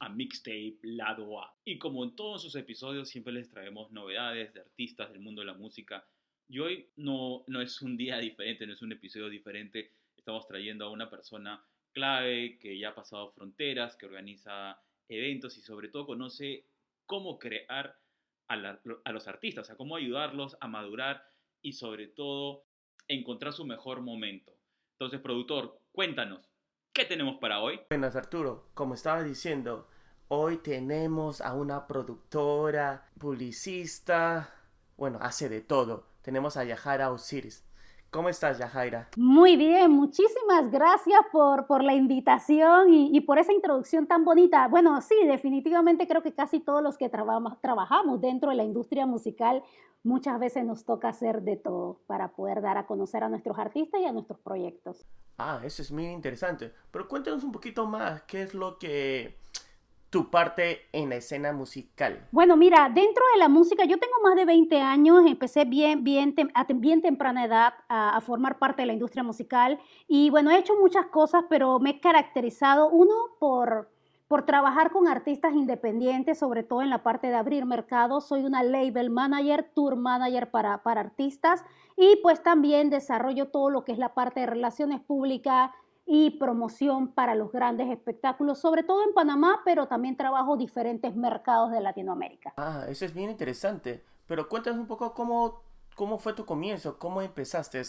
a Mixtape Lado A. Y como en todos sus episodios siempre les traemos novedades de artistas del mundo de la música. Y hoy no, no es un día diferente, no es un episodio diferente. Estamos trayendo a una persona clave que ya ha pasado fronteras, que organiza eventos y sobre todo conoce cómo crear a, a los artistas, a cómo ayudarlos a madurar y sobre todo encontrar su mejor momento. Entonces, productor, cuéntanos, ¿Qué tenemos para hoy? Buenas Arturo, como estaba diciendo, hoy tenemos a una productora, publicista, bueno, hace de todo. Tenemos a Yahara Osiris. ¿Cómo estás, Yajaira? Muy bien, muchísimas gracias por, por la invitación y, y, por esa introducción tan bonita. Bueno, sí, definitivamente creo que casi todos los que trabajamos, trabajamos dentro de la industria musical muchas veces nos toca hacer de todo para poder dar a conocer a nuestros artistas y a nuestros proyectos. Ah, eso es muy interesante. Pero cuéntanos un poquito más, ¿qué es lo que tu parte en la escena musical? Bueno, mira, dentro de la música, yo tengo más de 20 años, empecé bien, bien, bien temprana edad a, a, formar parte de la industria musical y bueno, he hecho muchas cosas, pero me he caracterizado, uno, por, por trabajar con artistas independientes, sobre todo en la parte de abrir mercados. Soy una label manager, tour manager para, para artistas y pues también desarrollo todo lo que es la parte de relaciones públicas, y promoción para los grandes espectáculos, sobre todo en Panamá, pero también trabajo diferentes mercados de Latinoamérica. Ah, eso es bien interesante. Pero cuéntanos un poco cómo, cómo fue tu comienzo, cómo empezaste.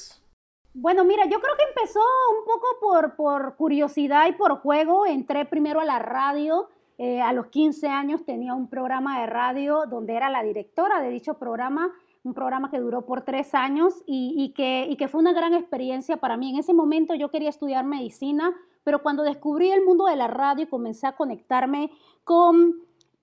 Bueno, mira, yo creo que empezó un poco por, por curiosidad y por juego. Entré primero a la radio. Eh, a los 15 años tenía un programa de radio donde era la directora de dicho programa un programa que duró por tres años y, que, que fue una gran experiencia para mí. En ese momento yo quería estudiar medicina, pero cuando descubrí el mundo de la radio y comencé a conectarme con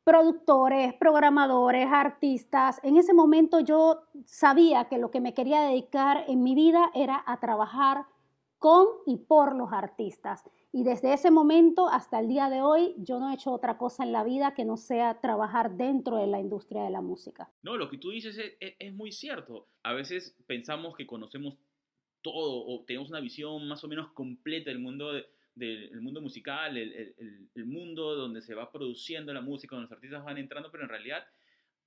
productores, programadores, artistas, en ese momento yo sabía que lo que me quería dedicar en mi vida era a trabajar con y por los artistas. Y desde ese momento hasta el día de hoy, yo no he hecho otra cosa en la vida que no sea trabajar dentro de la industria de la música. No, lo que tú dices es, es, muy cierto. A veces pensamos que conocemos todo o tenemos una visión más o menos completa del mundo, de, del mundo musical, el, el, el, mundo donde se va produciendo la música, donde los artistas van entrando, pero en realidad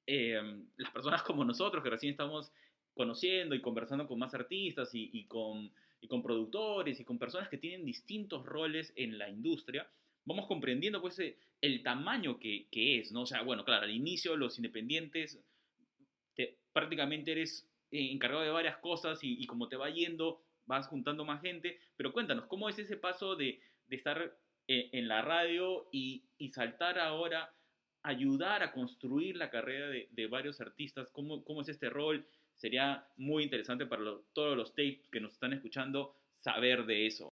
eh, las personas como nosotros que recién estamos conociendo y conversando con más artistas y, y con y con productores y con personas que tienen distintos roles en la industria, vamos comprendiendo pues eh, el tamaño que, que es, ¿no? O sea, bueno, claro, al inicio los independientes te, prácticamente eres eh, encargado de varias cosas y, y, como te va yendo vas juntando más gente, pero cuéntanos, ¿cómo es ese paso de, de estar eh, en la radio y, y, saltar ahora, ayudar a construir la carrera de, de varios artistas? ¿Cómo, ¿Cómo es este rol? Sería muy interesante para todos los tapes que nos están escuchando saber de eso.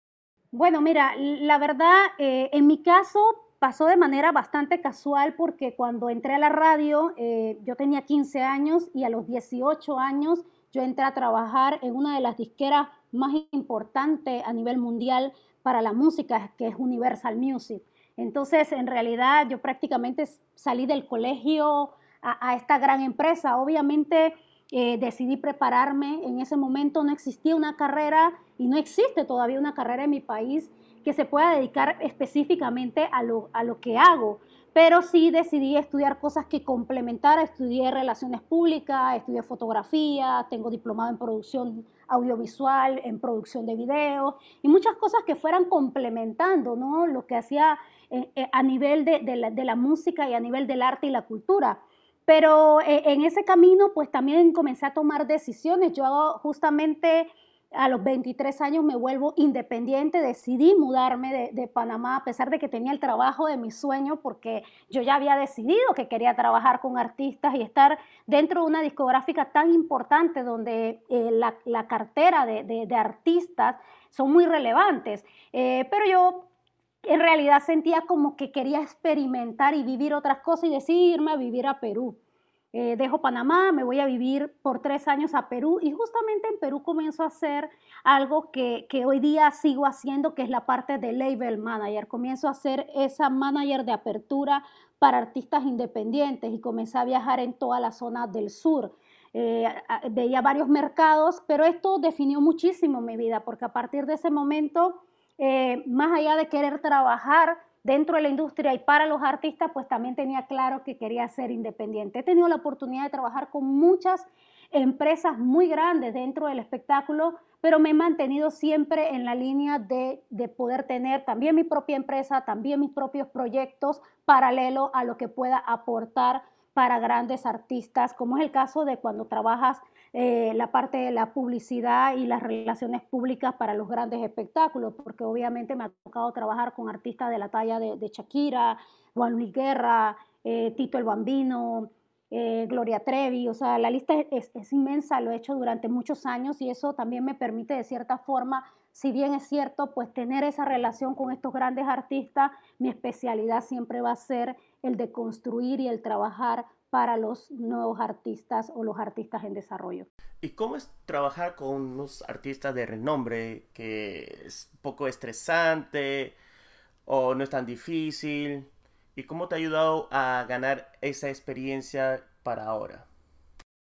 Bueno, mira, la verdad, eh, en mi caso pasó de manera bastante casual porque cuando entré a la radio, eh, yo tenía 15 años y a los 18 años yo entré a trabajar en una de las disqueras más importantes a nivel mundial para la música, que es Universal Music. Entonces, en realidad, yo prácticamente salí del colegio a, a esta gran empresa. Obviamente, eh, decidí prepararme. En ese momento no existía una carrera y no existe todavía una carrera en mi país que se pueda dedicar específicamente a lo, a lo que hago. Pero sí decidí estudiar cosas que complementara. Estudié relaciones públicas, estudié fotografía, tengo diplomado en producción audiovisual, en producción de video y muchas cosas que fueran complementando ¿no? lo que hacía eh, eh, a nivel de, de, la, de la música y a nivel del arte y la cultura. Pero eh, en ese camino, pues también comencé a tomar decisiones. Yo justamente a los 23 años me vuelvo independiente, decidí mudarme de, Panamá a pesar de que tenía el trabajo de mi sueño porque yo ya había decidido que quería trabajar con artistas y estar dentro de una discográfica tan importante donde eh, la, la, cartera de, de, de, artistas son muy relevantes. Eh, pero yo en realidad sentía como que quería experimentar y vivir otras cosas y decidirme a vivir a Perú. Eh, dejo Panamá, me voy a vivir por tres años a Perú y justamente en Perú comienzo a hacer algo que, que, hoy día sigo haciendo, que es la parte de label manager. Comienzo a ser esa manager de apertura para artistas independientes y comencé a viajar en toda la zona del sur. Eh, veía varios mercados, pero esto definió muchísimo mi vida porque a partir de ese momento eh, más allá de querer trabajar dentro de la industria y para los artistas, pues también tenía claro que quería ser independiente. He tenido la oportunidad de trabajar con muchas empresas muy grandes dentro del espectáculo, pero me he mantenido siempre en la línea de, de, poder tener también mi propia empresa, también mis propios proyectos paralelo a lo que pueda aportar para grandes artistas, como es el caso de cuando trabajas eh, la parte de la publicidad y las relaciones públicas para los grandes espectáculos, porque obviamente me ha tocado trabajar con artistas de la talla de, Shakira, Juan Luis Guerra, eh, Tito el Bambino, eh, Gloria Trevi, o sea, la lista es, es, inmensa, lo he hecho durante muchos años y eso también me permite de cierta forma, si bien es cierto, pues tener esa relación con estos grandes artistas, mi especialidad siempre va a ser el de construir y el trabajar para los nuevos artistas o los artistas en desarrollo. ¿Y cómo es trabajar con unos artistas de renombre que es poco estresante o no es tan difícil? ¿Y cómo te ha ayudado a ganar esa experiencia para ahora?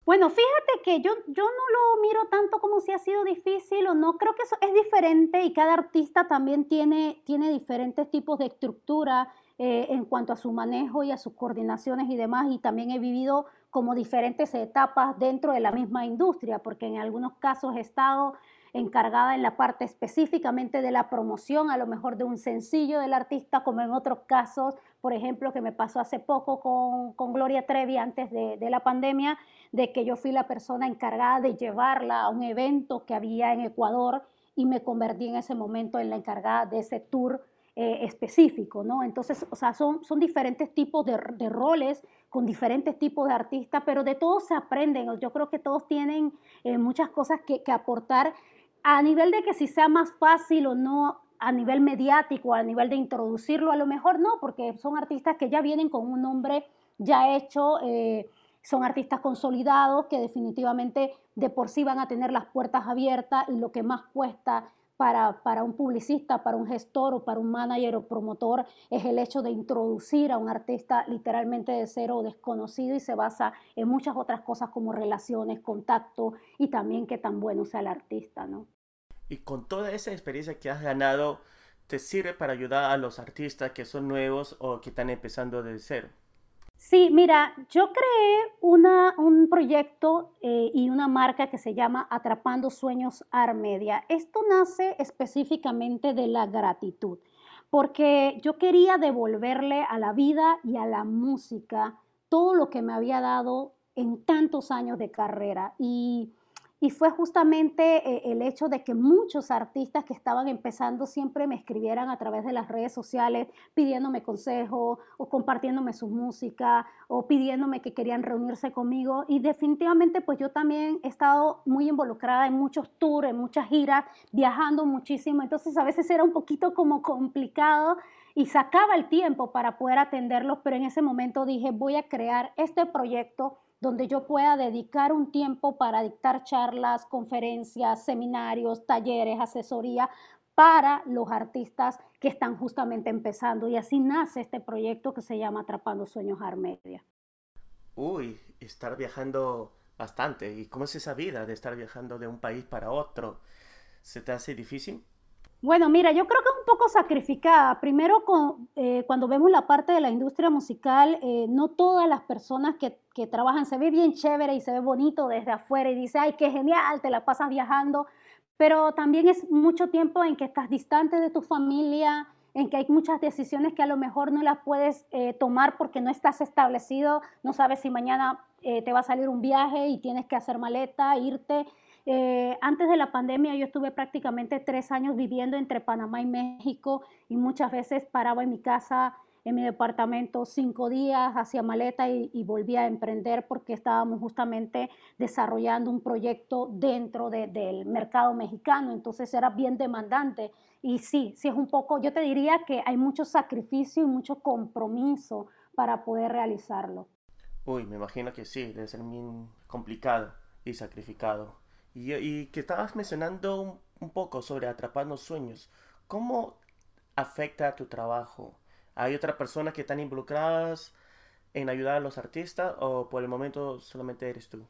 Bueno, fíjate que yo, yo no lo miro tanto como si ha sido difícil o no. Creo que eso es diferente y cada artista también tiene, tiene diferentes tipos de estructura eh, en cuanto a su manejo y a sus coordinaciones y demás. Y también he vivido como diferentes etapas dentro de la misma industria, porque en algunos casos he estado encargada en la parte específicamente de la promoción, a lo mejor de un sencillo del artista, como en otros casos, por ejemplo, que me pasó hace poco con, con Gloria Trevi antes de, de, la pandemia, de que yo fui la persona encargada de llevarla a un evento que había en Ecuador y me convertí en ese momento en la encargada de ese tour eh, específico, ¿no? Entonces, o sea, son, son diferentes tipos de, de, roles con diferentes tipos de artistas, pero de todos se aprenden. Yo creo que todos tienen eh, muchas cosas que, que, aportar a nivel de que si sea más fácil o no a nivel mediático, a nivel de introducirlo, a lo mejor no, porque son artistas que ya vienen con un nombre ya hecho. Eh, son artistas consolidados que definitivamente de por sí van a tener las puertas abiertas y lo que más cuesta para, para, un publicista, para un gestor o para un manager o promotor es el hecho de introducir a un artista literalmente de cero o desconocido y se basa en muchas otras cosas como relaciones, contacto y también qué tan bueno sea el artista, ¿no? Y con toda esa experiencia que has ganado, ¿te sirve para ayudar a los artistas que son nuevos o que están empezando de cero? Sí, mira, yo creé una, un proyecto eh, y una marca que se llama Atrapando Sueños Armedia. Esto nace específicamente de la gratitud, porque yo quería devolverle a la vida y a la música todo lo que me había dado en tantos años de carrera. Y y fue justamente eh, el hecho de que muchos artistas que estaban empezando siempre me escribieran a través de las redes sociales pidiéndome consejo o compartiéndome su música o pidiéndome que querían reunirse conmigo. Y definitivamente pues yo también he estado muy involucrada en muchos tours, en muchas giras, viajando muchísimo. Entonces a veces era un poquito como complicado y sacaba el tiempo para poder atenderlos, pero en ese momento dije voy a crear este proyecto donde yo pueda dedicar un tiempo para dictar charlas, conferencias, seminarios, talleres, asesoría para los artistas que están justamente empezando. Y así nace este proyecto que se llama Atrapando Sueños Armedia. Uy, estar viajando bastante. ¿Y cómo es esa vida de estar viajando de un país para otro? ¿Se te hace difícil? Bueno, mira, yo creo que es un poco sacrificada. Primero, con, eh, cuando vemos la parte de la industria musical, eh, no todas las personas que, trabajan se ve bien chévere y se ve bonito desde afuera y dice, ay, qué genial, te la pasas viajando, pero también es mucho tiempo en que estás distante de tu familia, en que hay muchas decisiones que a lo mejor no las puedes eh, tomar porque no estás establecido, no sabes si mañana te va a salir un viaje y tienes que hacer maleta, irte. Eh, antes de la pandemia yo estuve prácticamente tres años viviendo entre Panamá y México y muchas veces paraba en mi casa, en mi departamento, cinco días, hacía maleta y, y volvía a emprender porque estábamos justamente desarrollando un proyecto dentro del mercado mexicano, entonces era bien demandante. Y sí, sí es un poco, yo te diría que hay mucho sacrificio y mucho compromiso para poder realizarlo. Uy, me imagino que sí, debe ser bien complicado y sacrificado. Y, que estabas mencionando un, poco sobre atrapando sueños. ¿Cómo afecta a tu trabajo? ¿Hay otras personas que están involucradas en ayudar a los artistas o por el momento solamente eres tú?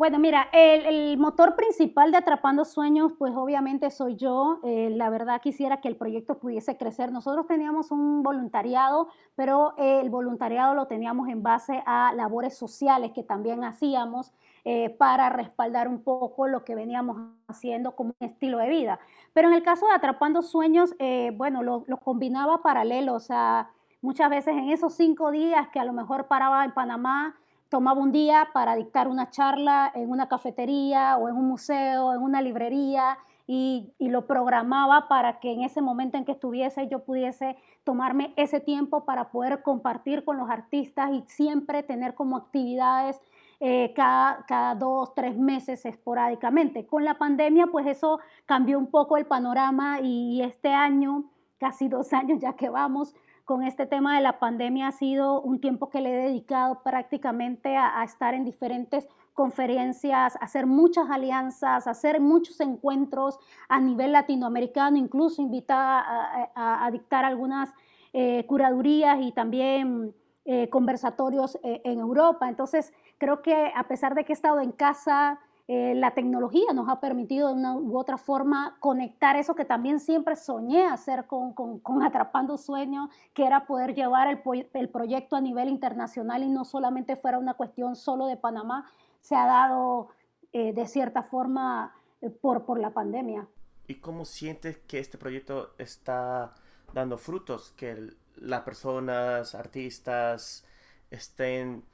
Bueno, mira, el, motor principal de Atrapando Sueños, pues obviamente soy yo. Eh, la verdad quisiera que el proyecto pudiese crecer. Nosotros teníamos un voluntariado, pero el voluntariado lo teníamos en base a labores sociales que también hacíamos eh, para respaldar un poco lo que veníamos haciendo como un estilo de vida. Pero en el caso de Atrapando Sueños, eh, bueno, lo, combinaba paralelo, o sea, muchas veces en esos cinco días que a lo mejor paraba en Panamá, tomaba un día para dictar una charla en una cafetería o en un museo, en una librería, y, lo programaba para que en ese momento en que estuviese yo pudiese tomarme ese tiempo para poder compartir con los artistas y siempre tener como actividades eh, cada, cada dos, tres meses esporádicamente. Con la pandemia, pues eso cambió un poco el panorama y este año, casi dos años ya que vamos, con este tema de la pandemia ha sido un tiempo que le he dedicado prácticamente a, estar en diferentes conferencias, a hacer muchas alianzas, a hacer muchos encuentros a nivel latinoamericano, incluso invitada a, dictar algunas eh, curadurías y también eh, conversatorios eh, en Europa. Entonces, creo que a pesar de que he estado en casa, eh, la tecnología nos ha permitido de una u otra forma conectar eso que también siempre soñé hacer con, con, Atrapando Sueños, que era poder llevar el, el, proyecto a nivel internacional y no solamente fuera una cuestión solo de Panamá, se ha dado eh, de cierta forma eh, por, por la pandemia. ¿Y cómo sientes que este proyecto está dando frutos? Que las personas, artistas, estén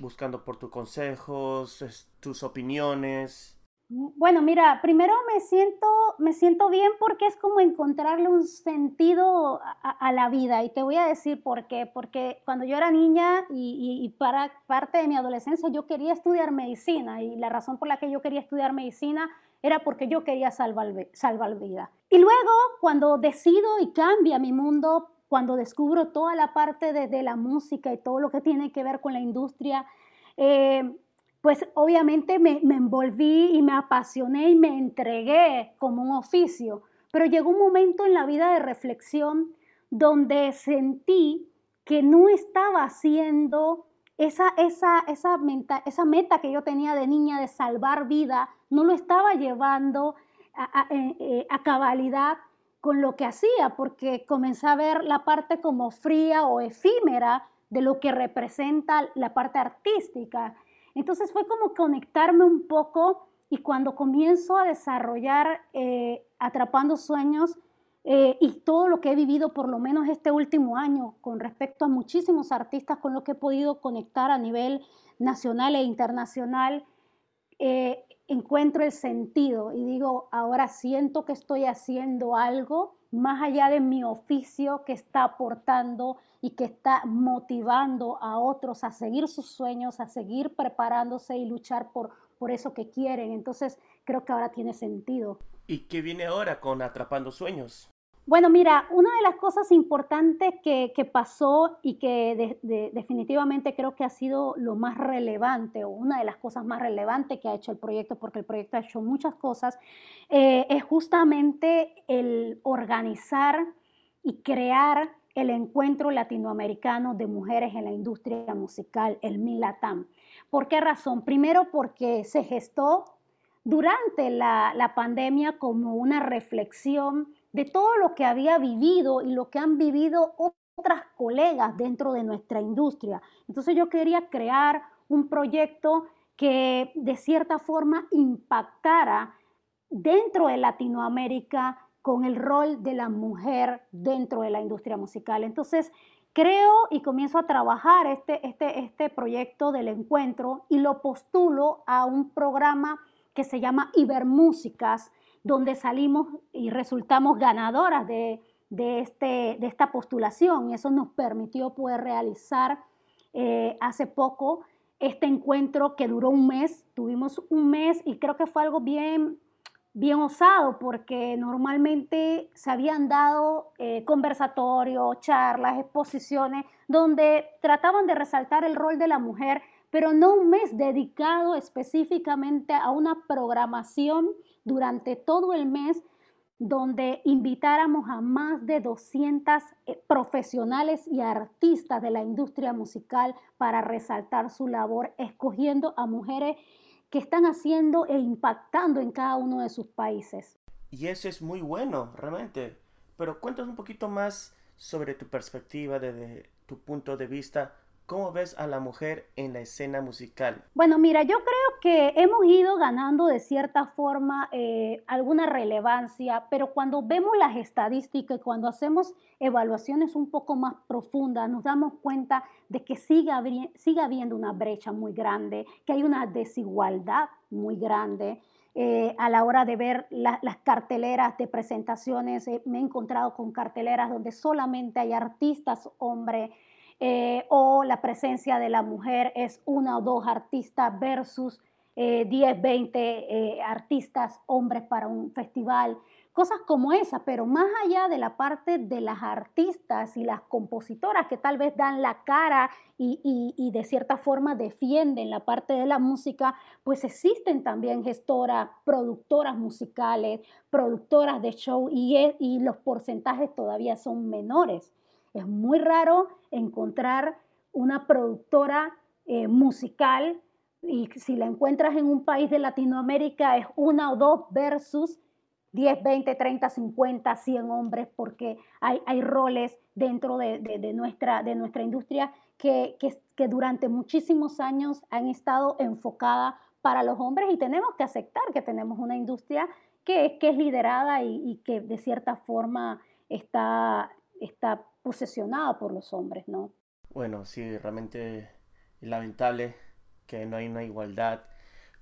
buscando por tus consejos, tus opiniones? Bueno, mira, primero me siento, me siento bien porque es como encontrarle un sentido a, la vida. Y te voy a decir por qué. Porque cuando yo era niña y, y, para parte de mi adolescencia yo quería estudiar medicina. Y la razón por la que yo quería estudiar medicina era porque yo quería salvar, salvar vida. Y luego, cuando decido y cambia mi mundo cuando descubro toda la parte de, la música y todo lo que tiene que ver con la industria, eh, pues obviamente me, me, envolví y me apasioné y me entregué como un oficio. Pero llegó un momento en la vida de reflexión donde sentí que no estaba haciendo esa, esa, esa, meta, esa meta que yo tenía de niña de salvar vida, no lo estaba llevando a, a, eh, eh, a cabalidad con lo que hacía, porque comencé a ver la parte como fría o efímera de lo que representa la parte artística. Entonces fue como conectarme un poco y cuando comienzo a desarrollar eh, Atrapando Sueños eh, y todo lo que he vivido por lo menos este último año con respecto a muchísimos artistas con los que he podido conectar a nivel nacional e internacional, eh, encuentro el sentido y digo, ahora siento que estoy haciendo algo más allá de mi oficio que está aportando y que está motivando a otros a seguir sus sueños, a seguir preparándose y luchar por, por eso que quieren. Entonces creo que ahora tiene sentido. ¿Y qué viene ahora con Atrapando Sueños? Bueno, mira, una de las cosas importantes que, pasó y que definitivamente creo que ha sido lo más relevante o una de las cosas más relevantes que ha hecho el proyecto, porque el proyecto ha hecho muchas cosas, eh, es justamente el organizar y crear el encuentro latinoamericano de mujeres en la industria musical, el MILATAM. ¿Por qué razón? Primero porque se gestó durante la, la pandemia como una reflexión de todo lo que había vivido y lo que han vivido otras colegas dentro de nuestra industria. Entonces yo quería crear un proyecto que de cierta forma impactara dentro de Latinoamérica con el rol de la mujer dentro de la industria musical. Entonces, creo y comienzo a trabajar este, este, este proyecto del encuentro y lo postulo a un programa que se llama Ibermúsicas, donde salimos y resultamos ganadoras de, este, de esta postulación. Y eso nos permitió poder realizar eh, hace poco este encuentro que duró un mes, tuvimos un mes y creo que fue algo bien, bien osado porque normalmente se habían dado eh, conversatorios, charlas, exposiciones donde trataban de resaltar el rol de la mujer, pero no un mes dedicado específicamente a una programación durante todo el mes donde invitáramos a más de 200 eh, profesionales y artistas de la industria musical para resaltar su labor, escogiendo a mujeres que están haciendo e impactando en cada uno de sus países. Y eso es muy bueno, realmente. Pero cuéntanos un poquito más sobre tu perspectiva, desde tu punto de vista. ¿Cómo ves a la mujer en la escena musical? Bueno, mira, yo creo que hemos ido ganando de cierta forma eh, alguna relevancia, pero cuando vemos las estadísticas cuando hacemos evaluaciones un poco más profundas, nos damos cuenta de que sigue, sigue habiendo una brecha muy grande, que hay una desigualdad muy grande. Eh, a la hora de ver las carteleras de presentaciones, eh, me he encontrado con carteleras donde solamente hay artistas hombres eh, o la presencia de la mujer es una o dos artistas versus 10, 20 artistas hombres para un festival cosas como esa, pero más allá de la parte de las artistas y las compositoras que tal vez dan la cara y, de cierta forma defienden la parte de la música, pues existen también gestoras, productoras musicales, productoras de show y, y los porcentajes todavía son menores. Es muy raro encontrar una productora eh, musical y si la encuentras en un país de Latinoamérica es una o dos versus 10, 20, 30, 50, 100 hombres, porque hay, hay roles dentro de, de, nuestra, de nuestra industria que, que, que, durante muchísimos años han estado enfocadas para los hombres y tenemos que aceptar que tenemos una industria que, que es liderada y, y, que de cierta forma está, está posesionada por los hombres, ¿no? Bueno, sí, realmente es lamentable que no hay una igualdad,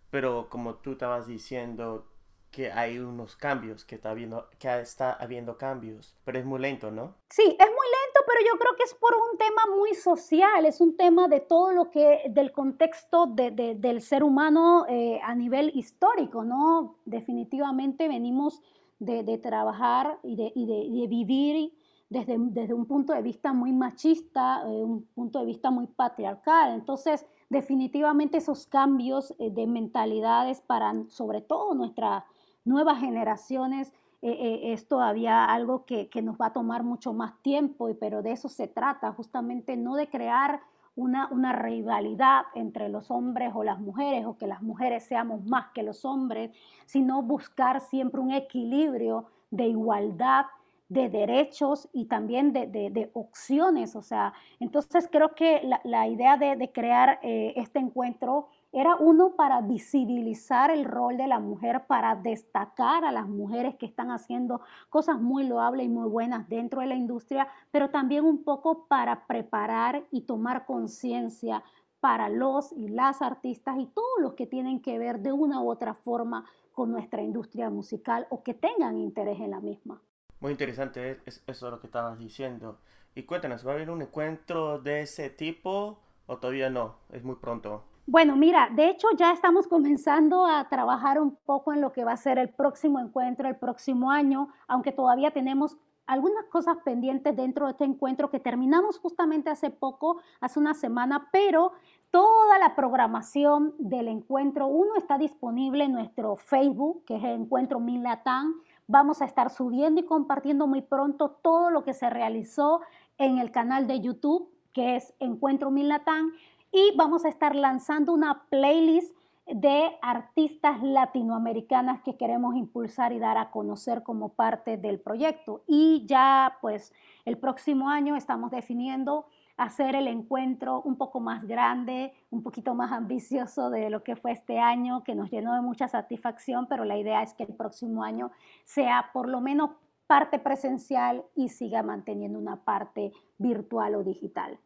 pero como tú estabas diciendo, que hay unos cambios, que está habiendo, que está habiendo cambios, pero es muy lento, ¿no? Sí, es muy lento, pero yo creo que es por un tema muy social, es un tema de todo lo que, del contexto de, de, del ser humano eh, a nivel histórico, ¿no? Definitivamente venimos de, de trabajar y de, y de vivir desde, desde, un punto de vista muy machista, eh, un punto de vista muy patriarcal. Entonces, definitivamente esos cambios eh, de mentalidades para, sobre todo, nuestra nuevas generaciones, eh, eh, es todavía algo que, nos va a tomar mucho más tiempo, pero de eso se trata, justamente no de crear una, una, rivalidad entre los hombres o las mujeres, o que las mujeres seamos más que los hombres, sino buscar siempre un equilibrio de igualdad de derechos y también de, opciones. O sea, entonces creo que la, idea de, crear eh, este encuentro era uno para visibilizar el rol de la mujer, para destacar a las mujeres que están haciendo cosas muy loables y muy buenas dentro de la industria, pero también un poco para preparar y tomar conciencia para los y las artistas y todos los que tienen que ver de una u otra forma con nuestra industria musical o que tengan interés en la misma. Muy interesante es eso lo que estabas diciendo. Y cuéntanos, ¿va a haber un encuentro de ese tipo o todavía no? Es muy pronto. Bueno, mira, de hecho ya estamos comenzando a trabajar un poco en lo que va a ser el próximo encuentro, el próximo año, aunque todavía tenemos algunas cosas pendientes dentro de este encuentro que terminamos justamente hace poco, hace una semana, pero toda la programación del encuentro, uno está disponible en nuestro Facebook, que es el Encuentro Milatán. Vamos a estar subiendo y compartiendo muy pronto todo lo que se realizó en el canal de YouTube, que es Encuentro Milatán y vamos a estar lanzando una playlist de artistas latinoamericanas que queremos impulsar y dar a conocer como parte del proyecto. Y ya pues el próximo año estamos definiendo hacer el encuentro un poco más grande, un poquito más ambicioso de lo que fue este año, que nos llenó de mucha satisfacción, pero la idea es que el próximo año sea por lo menos parte presencial y siga manteniendo una parte virtual o digital.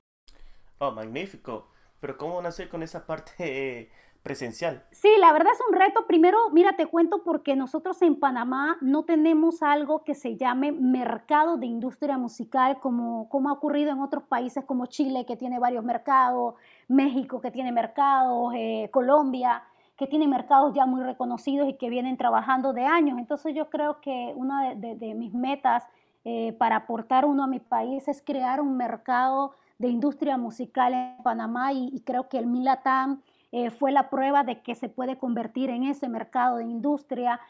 Oh, magnífico. Pero ¿cómo van a hacer con esa parte presencial? Sí, la verdad es un reto. Primero, mira, te cuento porque nosotros en Panamá no tenemos algo que se llame mercado de industria musical como, como ha ocurrido en otros países como Chile, que tiene varios mercados, México, que tiene mercados, eh, Colombia que tiene mercados ya muy reconocidos y que vienen trabajando de años. Entonces yo creo que una de, mis metas eh, para aportar uno a mi país es crear un mercado de industria musical en Panamá y, creo que el Milatam eh, fue la prueba de que se puede convertir en ese mercado de industria.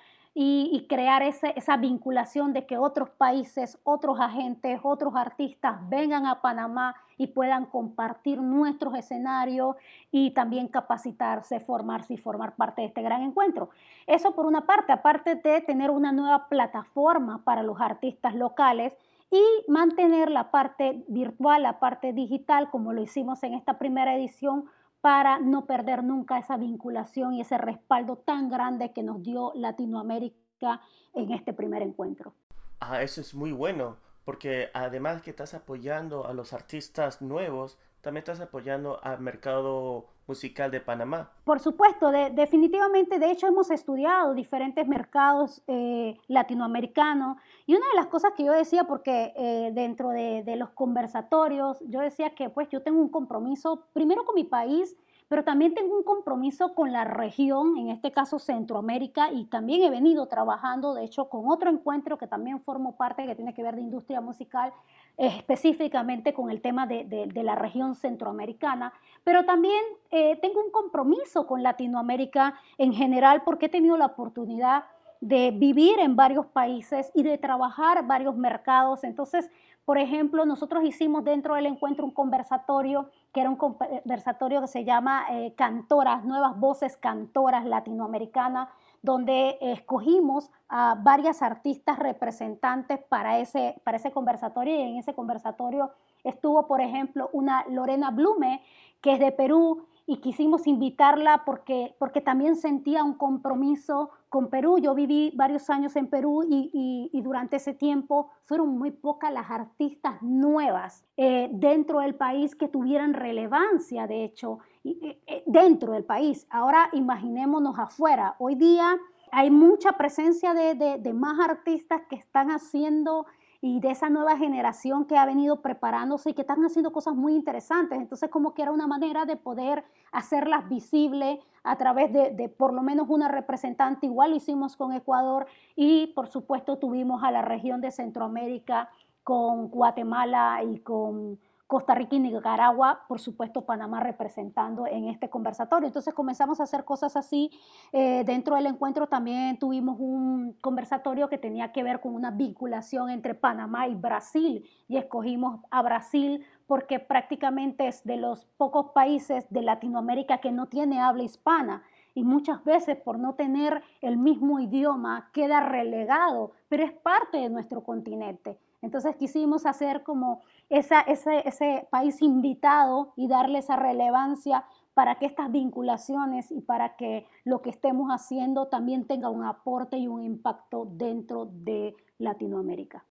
y, crear esa vinculación de que otros países, otros agentes, otros artistas vengan a Panamá y puedan compartir nuestros escenarios y también capacitarse, formarse y formar parte de este gran encuentro. Eso por una parte, aparte de tener una nueva plataforma para los artistas locales y mantener la parte virtual, la parte digital, como lo hicimos en esta primera edición, para no perder nunca esa vinculación y ese respaldo tan grande que nos dio Latinoamérica en este primer encuentro. Ah, eso es muy bueno, porque además que estás apoyando a los artistas nuevos, también estás apoyando al mercado musical de Panamá. Por supuesto, definitivamente, de hecho hemos estudiado diferentes mercados eh, latinoamericanos y una de las cosas que yo decía, porque eh, dentro de, de, los conversatorios, yo decía que pues yo tengo un compromiso primero con mi país, pero también tengo un compromiso con la región, en este caso Centroamérica, y también he venido trabajando, de hecho, con otro encuentro que también formo parte, que tiene que ver de industria musical, específicamente con el tema de, la región centroamericana, pero también eh, tengo un compromiso con Latinoamérica en general porque he tenido la oportunidad de vivir en varios países y de trabajar varios mercados. Entonces, por ejemplo, nosotros hicimos dentro del encuentro un conversatorio, que era un conversatorio que se llama eh, Cantoras, Nuevas Voces Cantoras Latinoamericanas, donde escogimos a varias artistas representantes para ese, para ese conversatorio. Y en ese conversatorio estuvo, por ejemplo, una Lorena Blume, que es de Perú, y quisimos invitarla porque, porque también sentía un compromiso con Perú. Yo viví varios años en Perú y, durante ese tiempo fueron muy pocas las artistas nuevas eh, dentro del país que tuvieran relevancia, de hecho, eh, eh, dentro del país. Ahora imaginémonos afuera. Hoy día hay mucha presencia de, de más artistas que están haciendo y de esa nueva generación que ha venido preparándose y que están haciendo cosas muy interesantes. Entonces, como que era una manera de poder hacerlas visibles a través de, por lo menos una representante, igual hicimos con Ecuador y por supuesto tuvimos a la región de Centroamérica con Guatemala y con Costa Rica y Nicaragua, por supuesto Panamá representando en este conversatorio. Entonces comenzamos a hacer cosas así. Eh, dentro del encuentro también tuvimos un conversatorio que tenía que ver con una vinculación entre Panamá y Brasil y escogimos a Brasil porque prácticamente es de los pocos países de Latinoamérica que no tiene habla hispana y muchas veces por no tener el mismo idioma queda relegado, pero es parte de nuestro continente. Entonces quisimos hacer como esa, ese, ese país invitado y darle esa relevancia para que estas vinculaciones y para que lo que estemos haciendo también tenga un aporte y un impacto dentro de Latinoamérica.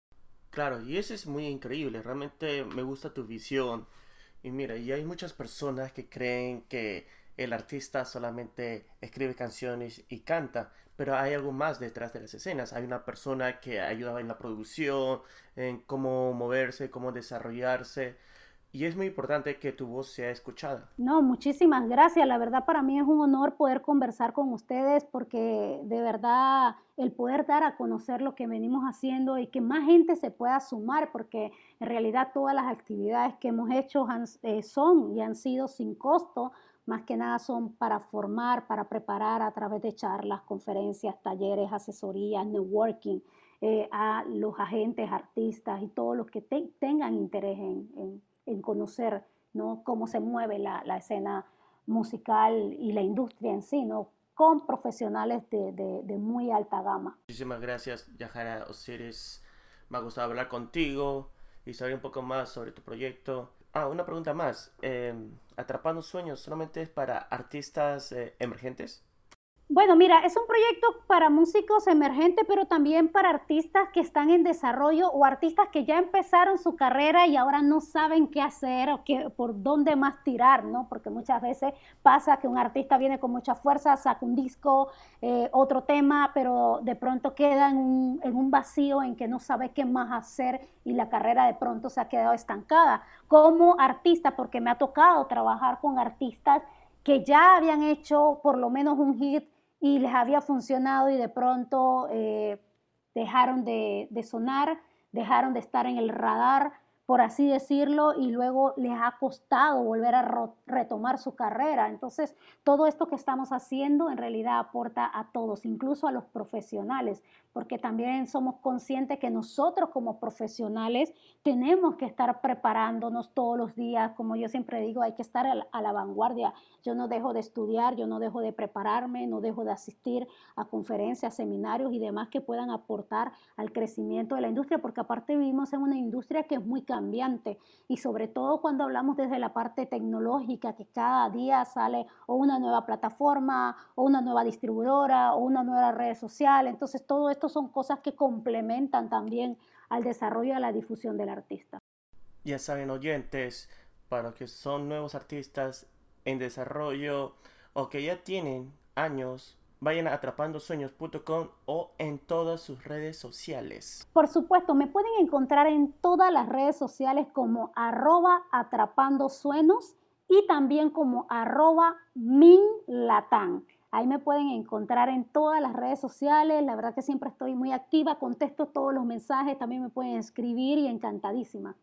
Claro, y eso es muy increíble, realmente me gusta tu visión. Y mira, y hay muchas personas que creen que el artista solamente escribe canciones y canta, pero hay algo más detrás de las escenas. Hay una persona que ayuda en la producción, en cómo moverse, cómo desarrollarse. Y es muy importante que tu voz sea escuchada. No, muchísimas gracias. La verdad para mí es un honor poder conversar con ustedes porque de verdad el poder dar a conocer lo que venimos haciendo y que más gente se pueda sumar porque en realidad todas las actividades que hemos hecho eh, son y han sido sin costo más que nada son para formar, para preparar a través de charlas, conferencias, talleres, asesorías, networking eh, a los agentes, artistas y todos los que tengan interés en, conocer ¿no? cómo se mueve la, escena musical y la industria en sí, ¿no? con profesionales de, muy alta gama. Muchísimas gracias, Yajara Osiris. Me ha gustado hablar contigo y saber un poco más sobre tu proyecto. Ah, una pregunta más. Em, ¿Atrapando Sueños solamente es para artistas eh, emergentes? Bueno, mira, es un proyecto para músicos emergentes, pero también para artistas que están en desarrollo o artistas que ya empezaron su carrera y ahora no saben qué hacer o qué, por dónde más tirar, ¿no? Porque muchas veces pasa que un artista viene con mucha fuerza, saca un disco, eh, otro tema, pero de pronto queda en un, en un vacío en que no sabe qué más hacer y la carrera de pronto se ha quedado estancada. Como artista, porque me ha tocado trabajar con artistas que ya habían hecho por lo menos un hit y les había funcionado y de pronto eh, dejaron de, sonar, dejaron de estar en el radar por así decirlo, y luego les ha costado volver a retomar su carrera. Entonces, todo esto que estamos haciendo en realidad aporta a todos, incluso a los profesionales, porque también somos conscientes que nosotros como profesionales tenemos que estar preparándonos todos los días. Como yo siempre digo, hay que estar a la vanguardia. Yo no dejo de estudiar, yo no dejo de prepararme, no dejo de asistir a conferencias, seminarios y demás que puedan aportar al crecimiento de la industria, porque aparte vivimos en una industria que es muy cambiante y sobre todo cuando hablamos desde la parte tecnológica, que cada día sale o una nueva plataforma o una nueva distribuidora o una nueva red social. Entonces todo esto son cosas que complementan también al desarrollo y a la difusión del artista. Ya saben oyentes, para que son nuevos artistas en desarrollo o que ya tienen años vayan a atrapandosueños.com o en todas sus redes sociales. Por supuesto, me pueden encontrar en todas las redes sociales como arroba atrapandosueños y también como arroba minlatán. Ahí me pueden encontrar en todas las redes sociales. La verdad que siempre estoy muy activa, contesto todos los mensajes, también me pueden escribir y encantadísima.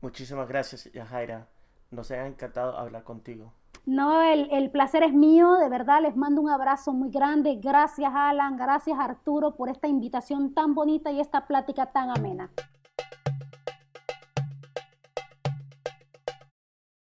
Muchísimas gracias, Yajaira. Nos ha encantado hablar contigo. No, el, el, placer es mío, de verdad les mando un abrazo muy grande. Gracias Alan, gracias Arturo por esta invitación tan bonita y esta plática tan amena.